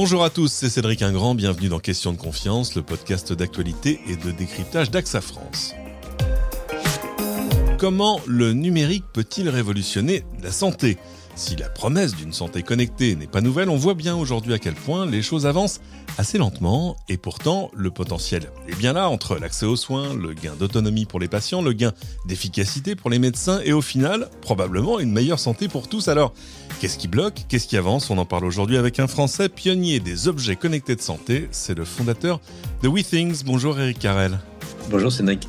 Bonjour à tous, c'est Cédric Ingrand, bienvenue dans Question de confiance, le podcast d'actualité et de décryptage d'AXA France. Comment le numérique peut-il révolutionner la santé? Si la promesse d'une santé connectée n'est pas nouvelle, on voit bien aujourd'hui à quel point les choses avancent assez lentement et pourtant le potentiel est bien là entre l'accès aux soins, le gain d'autonomie pour les patients, le gain d'efficacité pour les médecins et au final probablement une meilleure santé pour tous. Alors qu'est-ce qui bloque? Qu'est-ce qui avance? On en parle aujourd'hui avec un Français pionnier des objets connectés de santé, c'est le fondateur de WeThings. Bonjour Eric Carrel. Bonjour Cédric.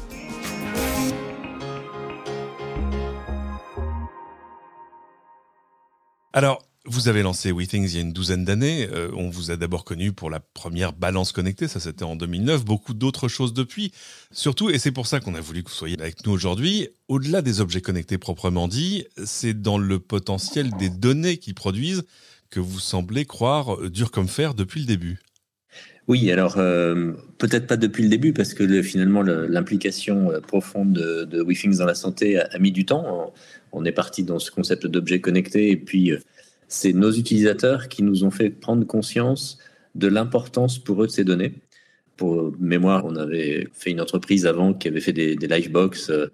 Alors, vous avez lancé WeThings il y a une douzaine d'années. Euh, on vous a d'abord connu pour la première balance connectée, ça c'était en 2009. Beaucoup d'autres choses depuis. Surtout, et c'est pour ça qu'on a voulu que vous soyez avec nous aujourd'hui, au-delà des objets connectés proprement dit, c'est dans le potentiel des données qu'ils produisent que vous semblez croire dur comme fer depuis le début. Oui, alors euh, peut-être pas depuis le début parce que finalement l'implication profonde de, de WeThings dans la santé a, mis du temps on est parti dans ce concept d'objet connecté et puis euh, c'est nos utilisateurs qui nous ont fait prendre conscience de l'importance pour eux de ces données. Pour mémoire, on avait fait une entreprise avant qui avait fait des, des livebox, euh,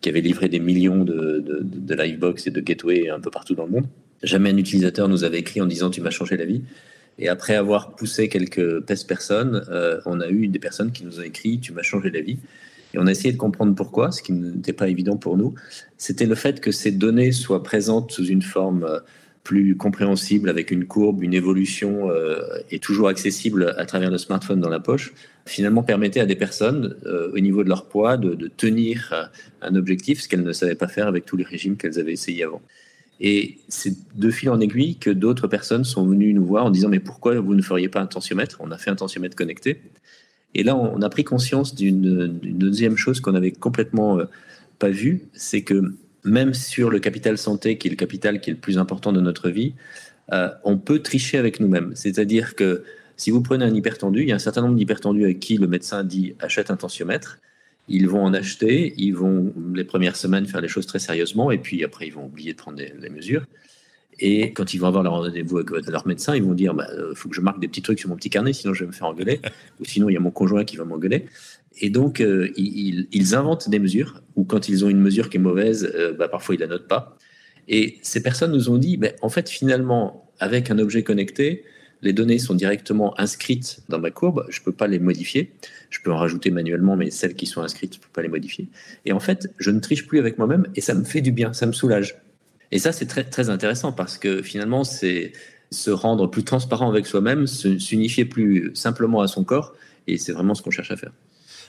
qui avait livré des millions de, de, livebox et de gateways un peu partout dans le monde. Jamais un utilisateur nous avait écrit en disant tu m'as changé la vie. Et après avoir poussé quelques tests personnes, euh, on a eu des personnes qui nous ont écrit tu m'as changé la vie. Et on a essayé de comprendre pourquoi, ce qui n'était pas évident pour nous. C'était le fait que ces données soient présentes sous une forme euh, plus compréhensible, avec une courbe, une évolution euh, et toujours accessible à travers le smartphone dans la poche, finalement permettait à des personnes, au niveau de leur poids, de, de tenir un objectif, ce qu'elles ne savaient pas faire avec tous les régimes qu'elles avaient essayé avant. Et c'est de fil en aiguille que d'autres personnes sont venues nous voir en disant mais pourquoi vous ne feriez pas un tensiomètre? On a fait un tensiomètre connecté. Et là, on a pris conscience d'une deuxième chose qu'on n'avait complètement euh, pas vue, c'est que même sur le capital santé, qui est le capital qui est le plus important de notre vie, euh, on peut tricher avec nous-mêmes. C'est-à-dire que si vous prenez un hypertendu, il y a un certain nombre d'hypertendus avec qui le médecin dit achète un tensiomètre. Ils vont en acheter, ils vont les premières semaines faire les choses très sérieusement, et puis après ils vont oublier de prendre les mesures. Et quand ils vont avoir leur rendez-vous avec leur médecin, ils vont dire il bah, euh, faut que je marque des petits trucs sur mon petit carnet, sinon je vais me faire engueuler. ou sinon, il y a mon conjoint qui va m'engueuler. Et donc, euh, ils, inventent des mesures, ou quand ils ont une mesure qui est mauvaise, euh, bah, parfois ils la notent pas. Et ces personnes nous ont dit bah, en fait, finalement, avec un objet connecté, les données sont directement inscrites dans ma courbe, je ne peux pas les modifier. Je peux en rajouter manuellement, mais celles qui sont inscrites, je ne peux pas les modifier. Et en fait, je ne triche plus avec moi-même et ça me fait du bien, ça me soulage. Et ça, c'est très, très intéressant parce que finalement, c'est se rendre plus transparent avec soi-même, s'unifier plus simplement à son corps. Et c'est vraiment ce qu'on cherche à faire.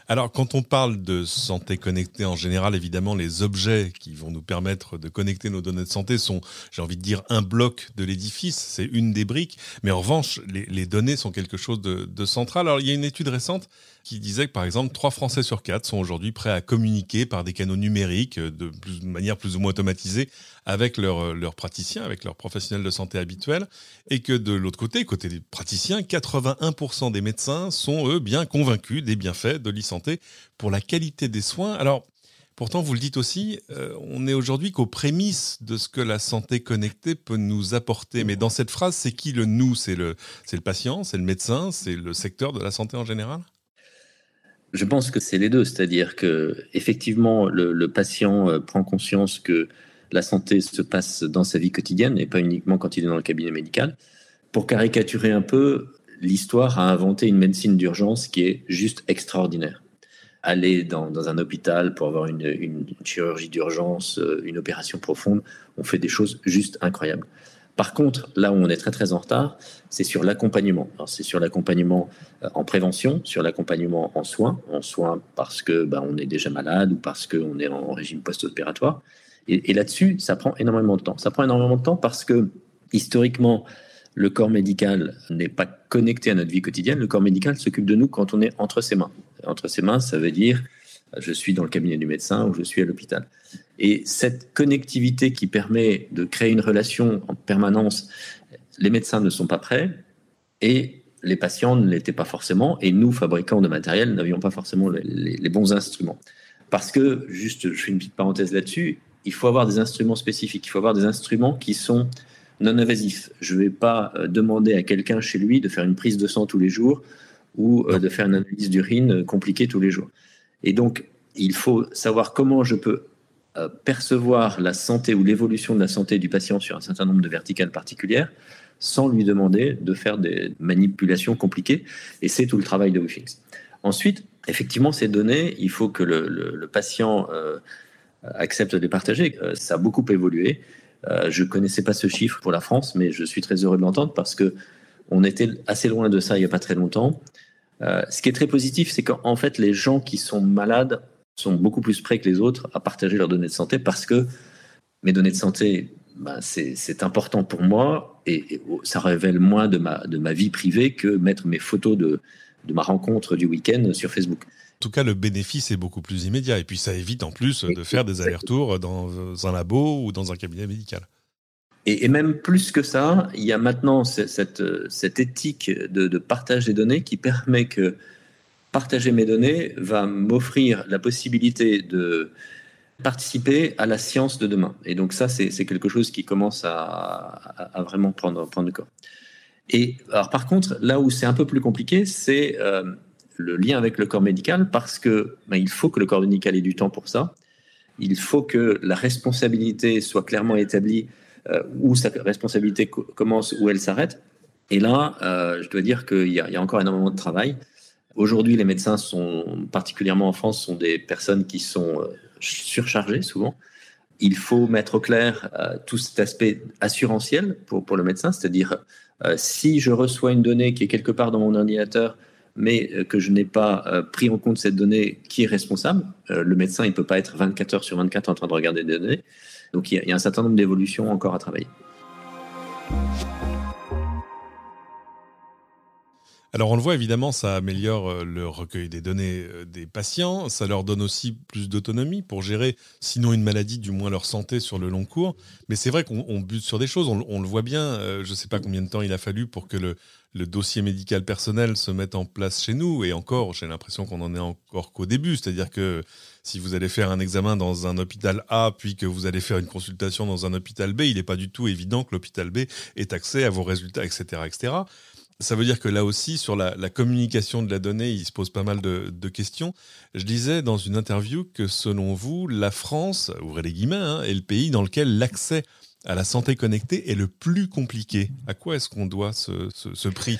Alors, quand on parle de santé connectée en général, évidemment, les objets qui vont nous permettre de connecter nos données de santé sont, j'ai envie de dire, un bloc de l'édifice, c'est une des briques. Mais en revanche, les, données sont quelque chose de, de, central. Alors, il y a une étude récente qui disait que, par exemple, 3 Français sur 4 sont aujourd'hui prêts à communiquer par des canaux numériques de, plus, de manière plus ou moins automatisée avec leurs leur praticiens, avec leurs professionnels de santé habituels. Et que de l'autre côté, côté des praticiens, 81% des médecins sont, eux, bien convaincus des bienfaits de l'e-santé pour la qualité des soins. Alors, Pourtant, vous le dites aussi, euh, on est aujourd'hui qu'aux prémices de ce que la santé connectée peut nous apporter. Mais dans cette phrase, c'est qui le nous? C'est le, le patient, c'est le médecin, c'est le secteur de la santé en général? Je pense que c'est les deux, c'est-à-dire que effectivement le, patient euh, prend conscience que la santé se passe dans sa vie quotidienne et pas uniquement quand il est dans le cabinet médical. Pour caricaturer un peu, l'histoire a inventé une médecine d'urgence qui est juste extraordinaire. Aller dans, un hôpital pour avoir une, chirurgie d'urgence, euh, une opération profonde, on fait des choses juste incroyables. Par contre, là où on est très très en retard, c'est sur l'accompagnement. C'est sur l'accompagnement euh, en prévention, sur l'accompagnement en soins, en soins parce que bah, on est déjà malade ou parce qu'on est en régime post-opératoire. Et, là-dessus, ça prend énormément de temps. Ça prend énormément de temps parce que historiquement, le corps médical n'est pas connecté à notre vie quotidienne. Le corps médical s'occupe de nous quand on est entre ses mains. Entre ses mains, ça veut dire je suis dans le cabinet du médecin ou je suis à l'hôpital. Et cette connectivité qui permet de créer une relation en permanence, les médecins ne sont pas prêts et les patients ne l'étaient pas forcément et nous, fabricants de matériel, n'avions pas forcément les, bons instruments. Parce que, juste, je fais une petite parenthèse là-dessus, il faut avoir des instruments spécifiques, il faut avoir des instruments qui sont non invasif. Je ne vais pas demander à quelqu'un chez lui de faire une prise de sang tous les jours ou de faire une analyse d'urine compliquée tous les jours. Et donc, il faut savoir comment je peux percevoir la santé ou l'évolution de la santé du patient sur un certain nombre de verticales particulières sans lui demander de faire des manipulations compliquées. Et c'est tout le travail de WeFix. Ensuite, effectivement, ces données, il faut que le, patient euh, accepte de les partager. Euh, ça a beaucoup évolué. Euh, je ne connaissais pas ce chiffre pour la France, mais je suis très heureux de l'entendre parce que on était assez loin de ça il n'y a pas très longtemps. Ce qui est très positif, c'est qu'en fait, les gens qui sont malades sont beaucoup plus prêts que les autres à partager leurs données de santé parce que mes données de santé, ben, c'est important pour moi et, ça révèle moins de ma, de ma vie privée que mettre mes photos de, de ma rencontre du week-end sur Facebook. En tout cas, le bénéfice est beaucoup plus immédiat. Et puis, ça évite en plus de faire des allers-retours dans un labo ou dans un cabinet médical. Et, même plus que ça, il y a maintenant cette, cette éthique de, partage des données qui permet que partager mes données va m'offrir la possibilité de participer à la science de demain. Et donc ça, c'est quelque chose qui commence à, vraiment prendre, prendre corps. Et alors par contre, là où c'est un peu plus compliqué, c'est euh, le lien avec le corps médical, parce que ben, il faut que le corps médical ait du temps pour ça. Il faut que la responsabilité soit clairement établie, euh, où sa responsabilité commence, où elle s'arrête. Et là, euh, je dois dire qu'il y, a encore énormément de travail. Aujourd'hui, les médecins sont, particulièrement en France, sont des personnes qui sont surchargées souvent. Il faut mettre au clair tout cet aspect assurantiel pour, le médecin, c'est-à-dire euh, si je reçois une donnée qui est quelque part dans mon ordinateur, mais euh, que je n'ai pas euh, pris en compte cette donnée, qui est responsable Le médecin, il ne peut pas être 24 heures sur 24 en train de regarder des données. Donc il y a un certain nombre d'évolutions encore à travailler. Alors on le voit évidemment, ça améliore euh, le recueil des données euh, des patients, ça leur donne aussi plus d'autonomie pour gérer, sinon une maladie, du moins leur santé sur le long cours. Mais c'est vrai qu'on bute sur des choses, on, le voit bien, euh, je ne sais pas combien de temps il a fallu pour que le, dossier médical personnel se mette en place chez nous, et encore, j'ai l'impression qu'on en est encore qu'au début, c'est-à-dire que si vous allez faire un examen dans un hôpital A, puis que vous allez faire une consultation dans un hôpital B, il n'est pas du tout évident que l'hôpital B ait accès à vos résultats, etc. etc. Ça veut dire que là aussi, sur la, communication de la donnée, il se pose pas mal de, questions. Je disais dans une interview que selon vous, la France, ouvrez les guillemets, hein, est le pays dans lequel l'accès à la santé connectée est le plus compliqué. À quoi est-ce qu'on doit ce, prix?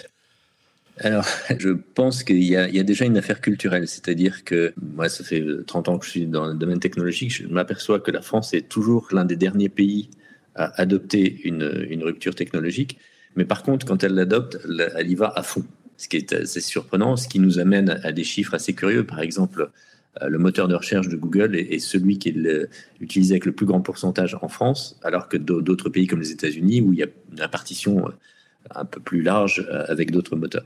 Alors, je pense qu'il y, a déjà une affaire culturelle, c'est-à-dire que moi, ça fait 30 ans que je suis dans le domaine technologique, je m'aperçois que la France est toujours l'un des derniers pays à adopter une rupture technologique. Mais par contre, quand elle l'adopte, elle y va à fond. Ce qui est assez surprenant, ce qui nous amène à des chiffres assez curieux. Par exemple, euh, le moteur de recherche de Google est celui qui est utilisé avec le plus grand pourcentage en France, alors que d'autres pays comme les États-Unis, où il y a une répartition euh, un peu plus large euh, avec d'autres moteurs.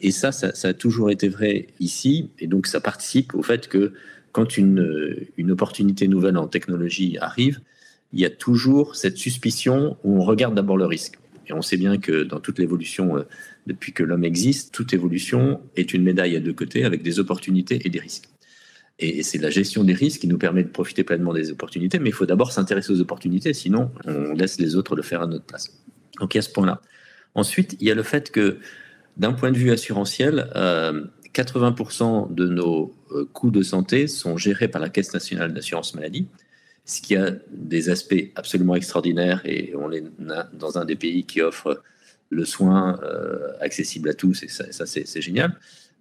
Et ça, ça, a toujours été vrai ici, et donc ça participe au fait que quand une opportunité nouvelle en technologie arrive, il y a toujours cette suspicion où on regarde d'abord le risque. Et on sait bien que dans toute l'évolution, euh, depuis que l'homme existe, toute évolution est une médaille à deux côtés avec des opportunités et des risques. Et c'est la gestion des risques qui nous permet de profiter pleinement des opportunités, mais il faut d'abord s'intéresser aux opportunités, sinon on laisse les autres le faire à notre place. Donc il y a ce point-là. Ensuite, il y a le fait que d'un point de vue assurantiel, 80% euh, de nos euh, coûts de santé sont gérés par la Caisse nationale d'assurance maladie ce qui a des aspects absolument extraordinaires et on est dans un des pays qui offre le soin euh, accessible à tous et ça, c'est génial.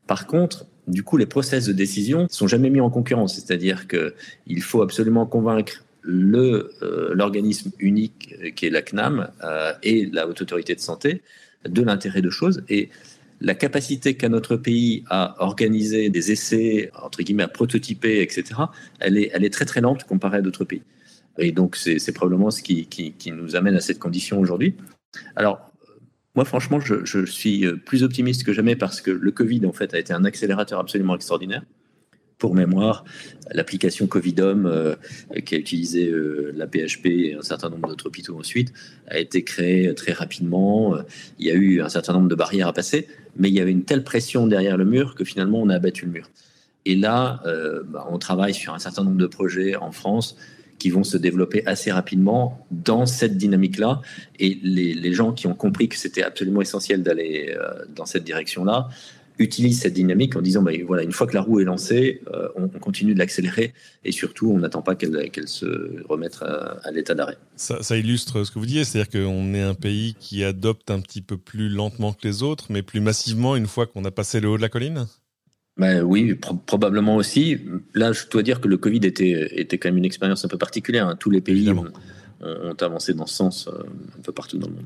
Par contre, du coup, les process de décision sont jamais mis en concurrence, c'est-à-dire qu'il faut absolument convaincre le euh, l'organisme unique qui est la CNAM euh, et la haute autorité de santé de l'intérêt de choses et la capacité qu'a notre pays à organiser des essais, entre guillemets, à prototyper, etc., elle est, très très lente comparée à d'autres pays. Et donc, c'est probablement ce qui, nous amène à cette condition aujourd'hui. Alors, moi, franchement, je, suis plus optimiste que jamais parce que le Covid, en fait, a été un accélérateur absolument extraordinaire. Pour mémoire, l'application Covidom, euh, qui a utilisé euh, la PHP et un certain nombre d'autres hôpitaux ensuite, a été créée très rapidement. Il y a eu un certain nombre de barrières à passer, mais il y avait une telle pression derrière le mur que finalement on a abattu le mur. Et là, euh, bah, on travaille sur un certain nombre de projets en France qui vont se développer assez rapidement dans cette dynamique-là. Et les, gens qui ont compris que c'était absolument essentiel d'aller euh, dans cette direction-là utilisent cette dynamique en disant, bah, voilà, une fois que la roue est lancée, euh, on, continue de l'accélérer et surtout, on n'attend pas qu'elle se remette à, l'état d'arrêt. Ça, ça, illustre ce que vous disiez, c'est-à-dire qu'on est un pays qui adopte un petit peu plus lentement que les autres, mais plus massivement une fois qu'on a passé le haut de la colline? Ben oui, probablement aussi. Là, je dois dire que le Covid était, était quand même une expérience un peu particulière. Hein. Tous les pays ont, ont, avancé dans ce sens euh, un peu partout dans le monde.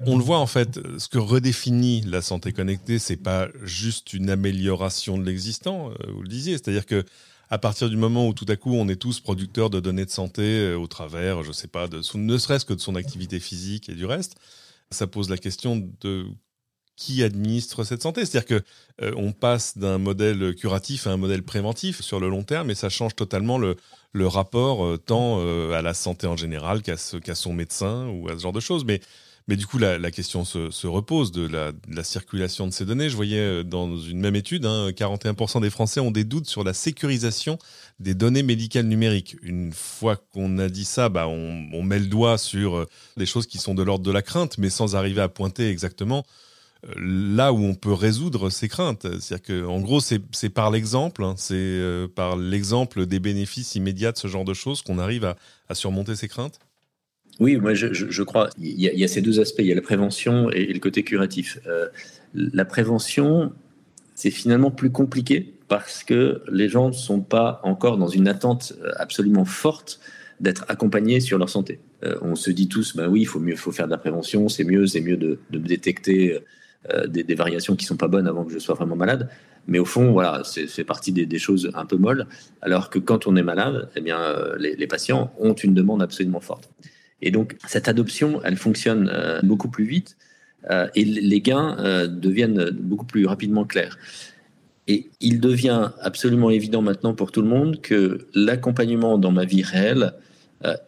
On le voit en fait, ce que redéfinit la santé connectée, c'est pas juste une amélioration de l'existant, euh, vous le disiez, c'est-à-dire que à partir du moment où tout à coup on est tous producteurs de données de santé euh, au travers, je sais pas, de ne serait-ce que de son activité physique et du reste, ça pose la question de qui administre cette santé. C'est-à-dire que euh, on passe d'un modèle curatif à un modèle préventif sur le long terme, et ça change totalement le, rapport tant à la santé en général qu'à son médecin ou à ce genre de choses. Mais, mais du coup, la, question se, repose de la, circulation de ces données. Je voyais dans une même étude, 41% hein, des Français ont des doutes sur la sécurisation des données médicales numériques. Une fois qu'on a dit ça, bah, on, met le doigt sur des choses qui sont de l'ordre de la crainte, mais sans arriver à pointer exactement là où on peut résoudre ces craintes. C'est-à-dire qu'en gros, c'est par l'exemple, hein, c'est euh, par l'exemple des bénéfices immédiats de ce genre de choses qu'on arrive à, surmonter ces craintes oui, moi je, crois. Il y, a, ces deux aspects. Il y a la prévention et, le côté curatif. Euh, la prévention, c'est finalement plus compliqué parce que les gens ne sont pas encore dans une attente absolument forte d'être accompagnés sur leur santé. Euh, on se dit tous, ben oui, il faut mieux, faut faire de la prévention, c'est mieux, c'est mieux de, détecter euh, des, variations qui sont pas bonnes avant que je sois vraiment malade. Mais au fond, voilà, c'est partie des, choses un peu molles. Alors que quand on est malade, eh bien, euh, les, patients ont une demande absolument forte. Et donc, cette adoption, elle fonctionne euh, beaucoup plus vite et les gains deviennent beaucoup plus rapidement clairs. Et il devient absolument évident maintenant pour tout le monde que l'accompagnement dans ma vie réelle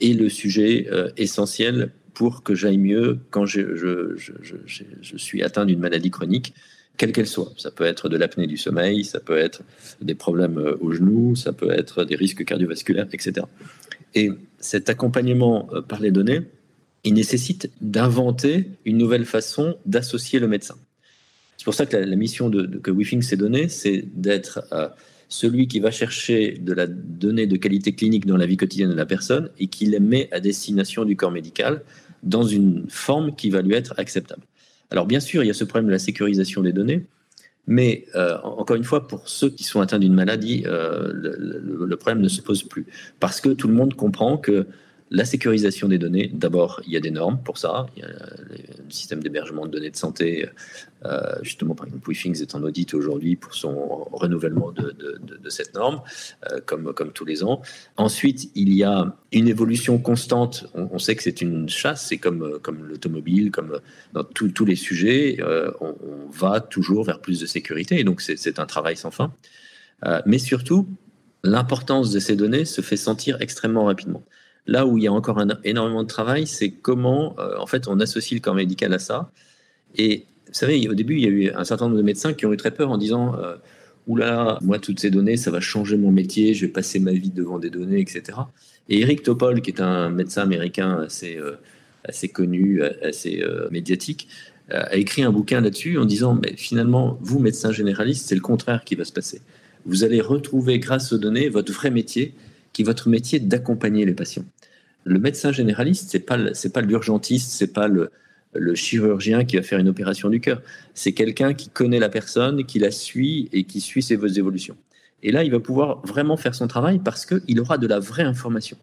est le sujet essentiel pour que j'aille mieux quand je, je, suis atteint d'une maladie chronique, quelle qu'elle soit. Ça peut être de l'apnée du sommeil, ça peut être des problèmes euh, au genou, ça peut être des risques cardiovasculaires, etc. Et cet accompagnement euh, par les données, il nécessite d'inventer une nouvelle façon d'associer le médecin. C'est pour ça que la, mission de, que WeThink s'est donnée, c'est d'être euh, celui qui va chercher de la donnée de qualité clinique dans la vie quotidienne de la personne et qui les met à destination du corps médical dans une forme qui va lui être acceptable. Alors bien sûr, il y a ce problème de la sécurisation des données, mais euh, encore une fois, pour ceux qui sont atteints d'une maladie, euh, le, problème ne se pose plus. Parce que tout le monde comprend que la sécurisation des données, d'abord, il y a des normes pour ça. Il y a le système d'hébergement de données de santé, euh, justement, par exemple, WeThings est en audit aujourd'hui pour son renouvellement de, cette norme, euh, comme, tous les ans. Ensuite, il y a une évolution constante. On, sait que c'est une chasse, c'est comme, comme l'automobile, comme dans tous les sujets, euh, on, on, va toujours vers plus de sécurité. Et donc, c'est un travail sans fin. mais surtout, l'importance de ces données se fait sentir extrêmement rapidement. Là où il y a encore énormément de travail, c'est comment, euh, en fait, on associe le corps médical à ça. Et vous savez, au début, il y a eu un certain nombre de médecins qui ont eu très peur en disant euh, Oula, moi, toutes ces données, ça va changer mon métier, je vais passer ma vie devant des données, etc. Et Eric Topol, qui est un médecin américain assez, euh, assez connu, assez médiatique, a écrit un bouquin là-dessus en disant mais finalement, vous, médecin généraliste, c'est le contraire qui va se passer. Vous allez retrouver, grâce aux données, votre vrai métier, qui votre métier d'accompagner les patients le médecin généraliste, c'est pas pas l'urgentiste, c'est pas le, le chirurgien qui va faire une opération du cœur. C'est quelqu'un qui connaît la personne, qui la suit et qui suit ses évolutions. Et là, il va pouvoir vraiment faire son travail parce qu'il aura de la vraie information.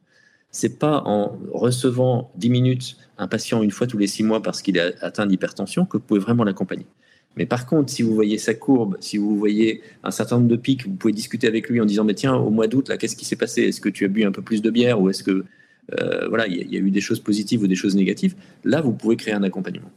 C'est pas en recevant 10 minutes un patient une fois tous les 6 mois parce qu'il est atteint d'hypertension que vous pouvez vraiment l'accompagner. Mais par contre, si vous voyez sa courbe, si vous voyez un certain nombre de pics, vous pouvez discuter avec lui en disant mais tiens, au mois d'août, là, qu'est-ce qui s'est passé? Est-ce que tu as bu un peu plus de bière ou est-ce que euh, voilà, il y, a eu des choses positives ou des choses négatives? Là, vous pouvez créer un accompagnement.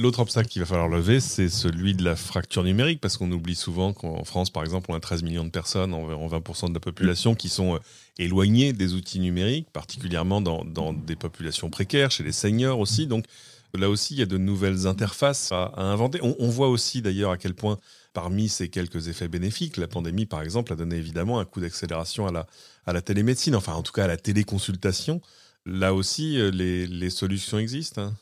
L'autre obstacle qu'il va falloir lever, c'est celui de la fracture numérique, parce qu'on oublie souvent qu'en France, par exemple, on a 13 millions de personnes, environ 20% de la population, qui sont euh, éloignées des outils numériques, particulièrement dans, des populations précaires, chez les seniors aussi. Donc, Là aussi, il y a de nouvelles interfaces à, inventer. On, voit aussi d'ailleurs à quel point, parmi ces quelques effets bénéfiques, la pandémie, par exemple, a donné évidemment un coup d'accélération à la, à la télémédecine, enfin en tout cas à la téléconsultation. Là aussi, euh, les, solutions existent. Hein.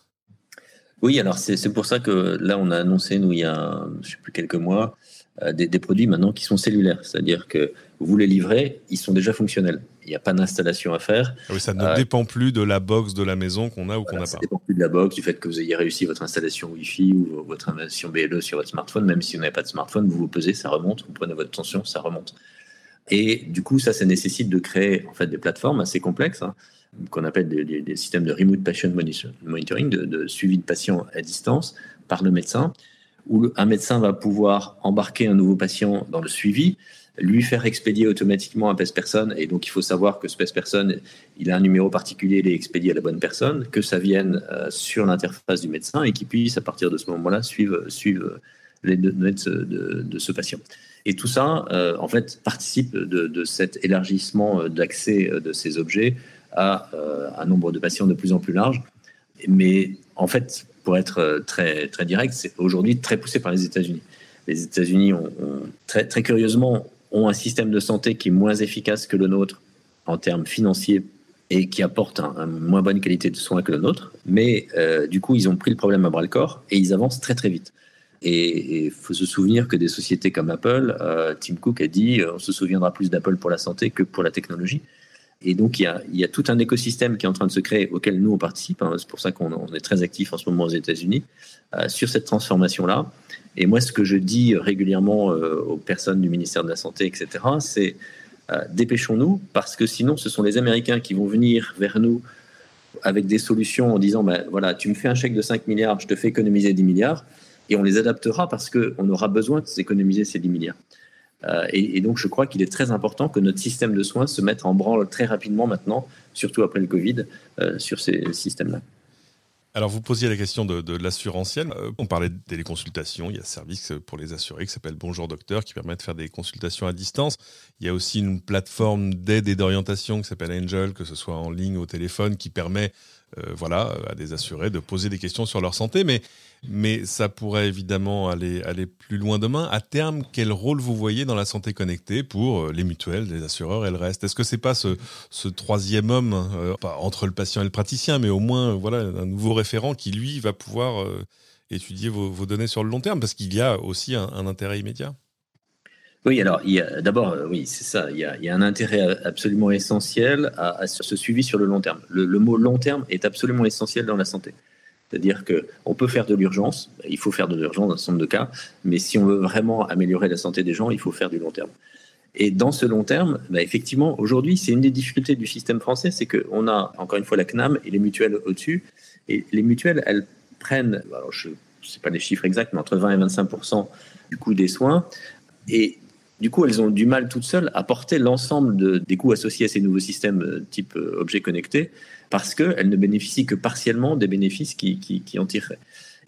Oui, alors c'est pour ça que là, on a annoncé, nous, il y a, je sais plus, quelques mois, euh, des, produits maintenant qui sont cellulaires. C'est-à-dire que vous les livrez, ils sont déjà fonctionnels. Il n'y a pas d'installation à faire. Ah oui, ça ne euh, dépend plus de la box de la maison qu'on a ou qu'on n'a pas. Ça ne dépend plus de la box, du fait que vous ayez réussi votre installation Wi-Fi ou votre installation BLE sur votre smartphone. Même si vous n'avez pas de smartphone, vous vous pesez, ça remonte. Vous prenez votre tension, ça remonte. Et du coup, ça, ça nécessite de créer en fait des plateformes assez complexes. Hein, qu'on appelle des, systèmes de remote patient monitoring, de, suivi de patients à distance par le médecin, où un médecin va pouvoir embarquer un nouveau patient dans le suivi, lui faire expédier automatiquement un PES personne, et donc il faut savoir que ce PES personne, il a un numéro particulier, il est expédié à la bonne personne, que ça vienne euh, sur l'interface du médecin et qu'il puisse à partir de ce moment-là suivre, suivre les données de, ce patient. Et tout ça, euh, en fait, participe de, cet élargissement euh, d'accès de ces objets à euh, un nombre de patients de plus en plus large. Mais en fait, pour être euh, très, direct, c'est aujourd'hui très poussé par les États-Unis. Les États-Unis ont, très, curieusement ont un système de santé qui est moins efficace que le nôtre en termes financiers et qui apporte une moins bonne qualité de soins que le nôtre. Mais euh, du coup, ils ont pris le problème à bras le corps et ils avancent très très vite. Et il faut se souvenir que des sociétés comme Apple, Tim Cook a dit, on se souviendra plus d'Apple pour la santé que pour la technologie. Et donc, il y, a, tout un écosystème qui est en train de se créer auquel nous, on participe. Hein. C'est pour ça qu'on est très actif en ce moment aux États-Unis euh, sur cette transformation-là. Et moi, ce que je dis régulièrement euh, aux personnes du ministère de la Santé, etc., c'est euh, dépêchons-nous, parce que sinon, ce sont les Américains qui vont venir vers nous avec des solutions en disant, ben, voilà, tu me fais un chèque de 5 milliards, je te fais économiser 10 milliards, et on les adaptera parce qu'on aura besoin de s'économiser ces 10 milliards. Euh, et, donc, je crois qu'il est très important que notre système de soins se mette en branle très rapidement maintenant, surtout après le Covid, euh, sur ces systèmes-là. Alors, vous posiez la question de, de l'assurantiel. Euh, on parlait de téléconsultation. Il y a un service pour les assurés qui s'appelle Bonjour Docteur qui permet de faire des consultations à distance. Il y a aussi une plateforme d'aide et d'orientation qui s'appelle Angel, que ce soit en ligne ou au téléphone, qui permet voilà, à des assurés de poser des questions sur leur santé. Mais mais ça pourrait évidemment aller, aller plus loin demain. À terme, quel rôle vous voyez dans la santé connectée pour euh, les mutuelles, les assureurs et le reste? Est-ce que c'est pas ce, ce, troisième homme, euh, pas entre le patient et le praticien, mais au moins voilà un nouveau référent qui lui va pouvoir euh, étudier vos, vos, données sur le long terme? Parce qu'il y a aussi un, intérêt immédiat oui, alors d'abord, oui, c'est ça. Il y, a, un intérêt absolument essentiel à, ce suivi sur le long terme. Le, mot long terme est absolument essentiel dans la santé. C'est-à-dire qu'on peut faire de l'urgence, il faut faire de l'urgence dans un certain nombre de cas, mais si on veut vraiment améliorer la santé des gens, il faut faire du long terme. Et dans ce long terme, bah, effectivement, aujourd'hui, c'est une des difficultés du système français, c'est qu'on a encore une fois la CNAM et les mutuelles au-dessus. Et les mutuelles, elles prennent, je ne sais pas les chiffres exacts, mais entre 20 et 25 du coût des soins. Et du coup, elles ont du mal toutes seules à porter l'ensemble de, des coûts associés à ces nouveaux systèmes euh, type euh, objet connecté, parce qu'elles ne bénéficient que partiellement des bénéfices qui, en tireraient.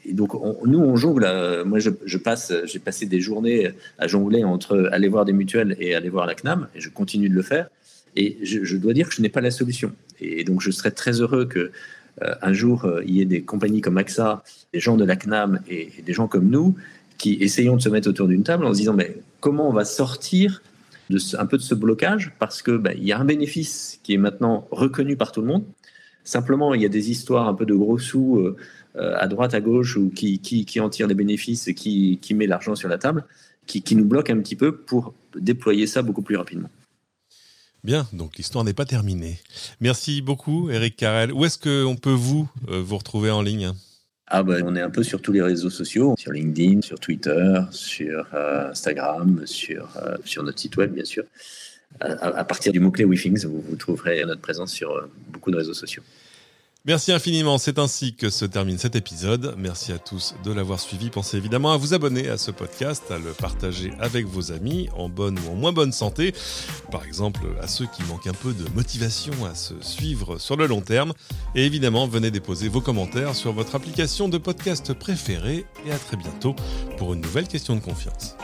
Et donc, nous, on jongle. Euh, moi, je, passe, j'ai passé des journées à jongler entre aller voir des mutuelles et aller voir la CNAM, et je continue de le faire. Et je, dois dire que je n'ai pas la solution. Et donc, je serais très heureux que un jour il y ait des compagnies comme AXA, des gens de la CNAM et des gens comme nous qui essayons de se mettre autour d'une table en se disant mais comment on va sortir un peu de ce blocage parce que ben, il y a un bénéfice qui est maintenant reconnu par tout le monde. Simplement, il y a des histoires un peu de gros sous euh, à droite, à gauche, ou qui, qui, qui en tirent des bénéfices et qui, qui met l'argent sur la table, qui, qui nous bloque un petit peu pour déployer ça beaucoup plus rapidement. Bien, donc l'histoire n'est pas terminée. Merci beaucoup, Eric Carrel. Où est-ce qu'on peut vous, euh, vous retrouver en ligne? Ah ben, on est un peu sur tous les réseaux sociaux, sur LinkedIn, sur Twitter, sur euh, Instagram, sur, euh, sur notre site web, bien sûr. À, partir du mot-clé WeThings, vous, trouverez notre présence sur euh, beaucoup de réseaux sociaux. Merci infiniment, c'est ainsi que se termine cet épisode. Merci à tous de l'avoir suivi. Pensez évidemment à vous abonner à ce podcast, à le partager avec vos amis en bonne ou en moins bonne santé. Par exemple, à ceux qui manquent un peu de motivation à se suivre sur le long terme. Et évidemment, venez déposer vos commentaires sur votre application de podcast préférée. Et à très bientôt pour une nouvelle question de confiance.